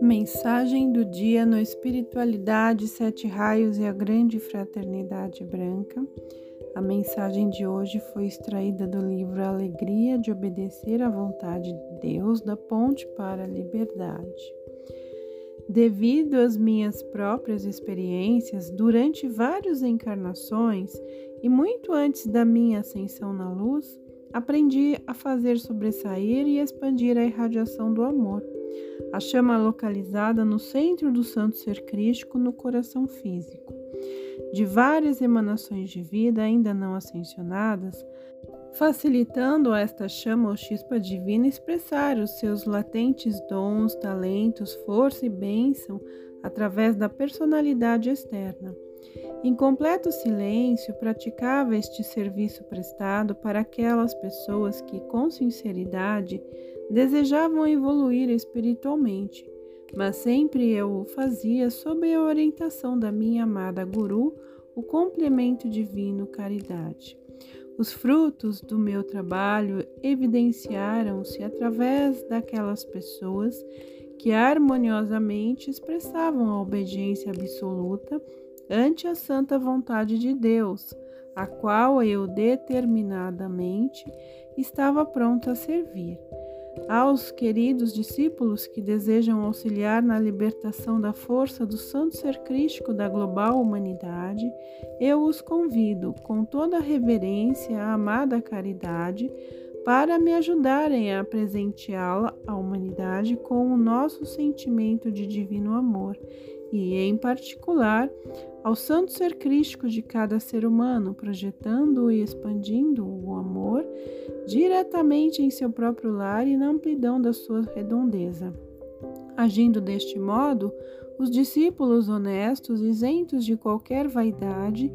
Mensagem do dia no Espiritualidade, Sete Raios e a Grande Fraternidade Branca. A mensagem de hoje foi extraída do livro Alegria de Obedecer à Vontade de Deus, da Ponte para a Liberdade. Devido às minhas próprias experiências, durante várias encarnações e muito antes da minha ascensão na luz, aprendi a fazer sobressair e expandir a irradiação do amor a chama localizada no centro do santo ser crístico no coração físico. De várias emanações de vida ainda não ascensionadas, facilitando a esta chama ou chispa divina expressar os seus latentes dons, talentos, força e bênção através da personalidade externa. Em completo silêncio, praticava este serviço prestado para aquelas pessoas que, com sinceridade, desejavam evoluir espiritualmente, mas sempre eu o fazia sob a orientação da minha amada Guru, o complemento divino Caridade. Os frutos do meu trabalho evidenciaram-se através daquelas pessoas que harmoniosamente expressavam a obediência absoluta ante a santa vontade de Deus, a qual eu determinadamente estava pronta a servir. Aos queridos discípulos que desejam auxiliar na libertação da força do santo ser crístico da global humanidade, eu os convido, com toda a reverência à amada caridade, para me ajudarem a presenteá-la à humanidade com o nosso sentimento de divino amor e, em particular, ao santo ser crístico de cada ser humano, projetando e expandindo o amor diretamente em seu próprio lar e na amplidão da sua redondeza. Agindo deste modo, os discípulos honestos, isentos de qualquer vaidade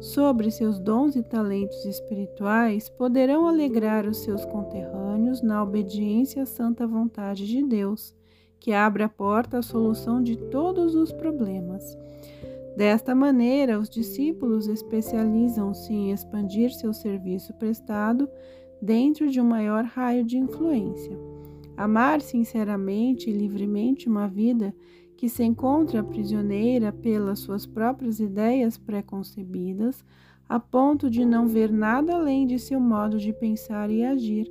sobre seus dons e talentos espirituais, poderão alegrar os seus conterrâneos na obediência à santa vontade de Deus, que abre a porta à solução de todos os problemas. Desta maneira, os discípulos especializam-se em expandir seu serviço prestado dentro de um maior raio de influência. Amar sinceramente e livremente uma vida que se encontra prisioneira pelas suas próprias ideias preconcebidas, a ponto de não ver nada além de seu modo de pensar e agir,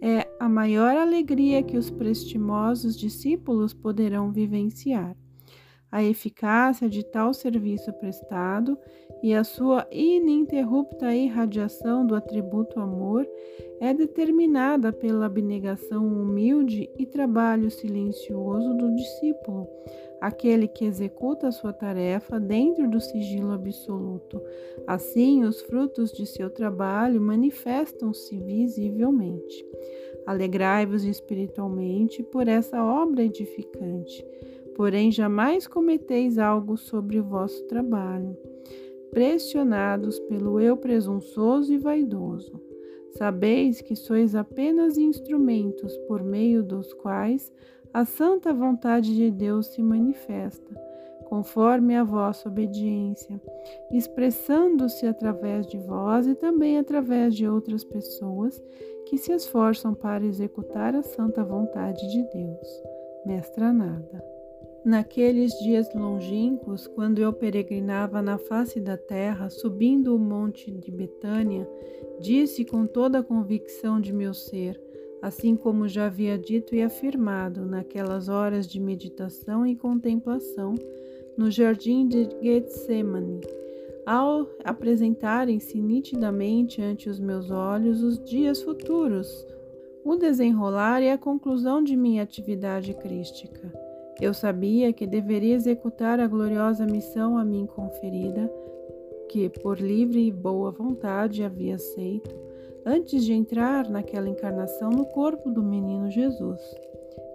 é a maior alegria que os prestimosos discípulos poderão vivenciar. A eficácia de tal serviço prestado e a sua ininterrupta irradiação do atributo amor é determinada pela abnegação humilde e trabalho silencioso do discípulo, aquele que executa a sua tarefa dentro do sigilo absoluto. Assim, os frutos de seu trabalho manifestam-se visivelmente. Alegrai-vos espiritualmente por essa obra edificante porém jamais cometeis algo sobre o vosso trabalho, pressionados pelo eu presunçoso e vaidoso. Sabeis que sois apenas instrumentos por meio dos quais a santa vontade de Deus se manifesta, conforme a vossa obediência, expressando-se através de vós e também através de outras pessoas que se esforçam para executar a santa vontade de Deus. Mestra Nada. Naqueles dias longínquos, quando eu peregrinava na face da terra, subindo o monte de Betânia, disse com toda a convicção de meu ser, assim como já havia dito e afirmado naquelas horas de meditação e contemplação no jardim de Getsemane, ao apresentarem-se nitidamente ante os meus olhos os dias futuros, o desenrolar e a conclusão de minha atividade crística. Eu sabia que deveria executar a gloriosa missão a mim conferida, que por livre e boa vontade havia aceito, antes de entrar naquela encarnação no corpo do menino Jesus.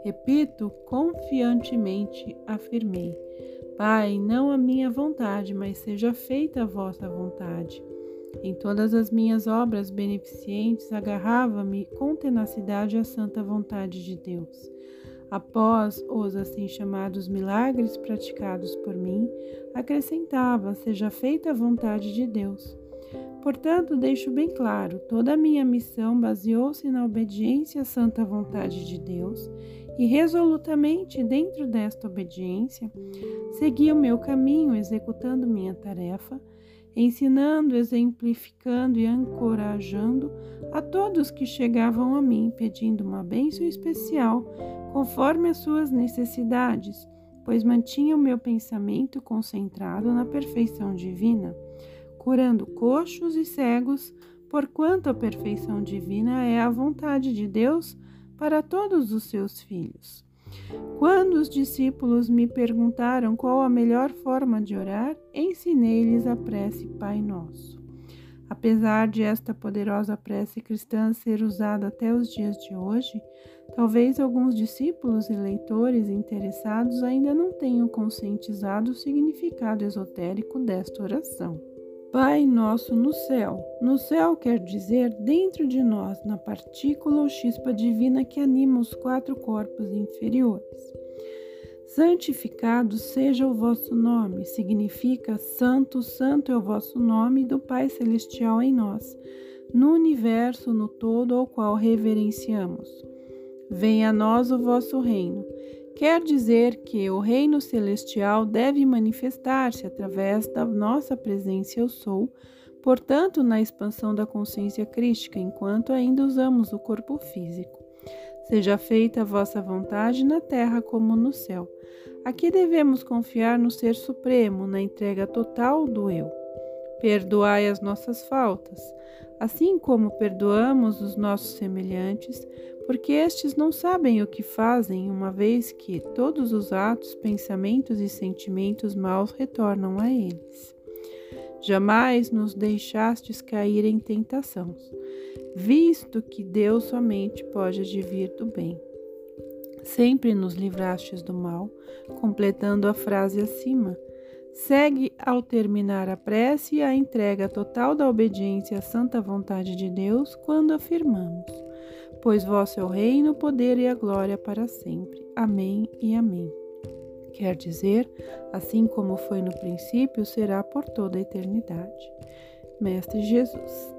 Repito, confiantemente afirmei: Pai, não a minha vontade, mas seja feita a vossa vontade. Em todas as minhas obras beneficentes, agarrava-me com tenacidade à santa vontade de Deus. Após os assim chamados milagres praticados por mim, acrescentava: Seja feita a vontade de Deus. Portanto, deixo bem claro: toda a minha missão baseou-se na obediência à santa vontade de Deus e resolutamente dentro desta obediência segui o meu caminho executando minha tarefa, ensinando, exemplificando e encorajando a todos que chegavam a mim pedindo uma bênção especial conforme as suas necessidades, pois mantinha o meu pensamento concentrado na perfeição divina, curando coxos e cegos, porquanto a perfeição divina é a vontade de Deus para todos os seus filhos. Quando os discípulos me perguntaram qual a melhor forma de orar, ensinei-lhes a prece Pai Nosso. Apesar de esta poderosa prece cristã ser usada até os dias de hoje, talvez alguns discípulos e leitores interessados ainda não tenham conscientizado o significado esotérico desta oração. Pai nosso no céu. No céu quer dizer dentro de nós, na partícula ou chispa divina que anima os quatro corpos inferiores. Santificado seja o vosso nome, significa santo, santo é o vosso nome do Pai Celestial em nós, no universo, no todo ao qual reverenciamos. Venha a nós o vosso reino Quer dizer que o reino celestial deve manifestar-se através da nossa presença eu sou, portanto, na expansão da consciência crística, enquanto ainda usamos o corpo físico. Seja feita a vossa vontade na terra como no céu. Aqui devemos confiar no Ser Supremo, na entrega total do eu. Perdoai as nossas faltas, assim como perdoamos os nossos semelhantes, porque estes não sabem o que fazem, uma vez que todos os atos, pensamentos e sentimentos maus retornam a eles. Jamais nos deixastes cair em tentação, visto que Deus somente pode advir do bem. Sempre nos livrastes do mal, completando a frase acima. Segue ao terminar a prece a entrega total da obediência à santa vontade de Deus quando afirmamos pois vosso é o reino, o poder e a glória para sempre. Amém e amém. Quer dizer, assim como foi no princípio, será por toda a eternidade. Mestre Jesus.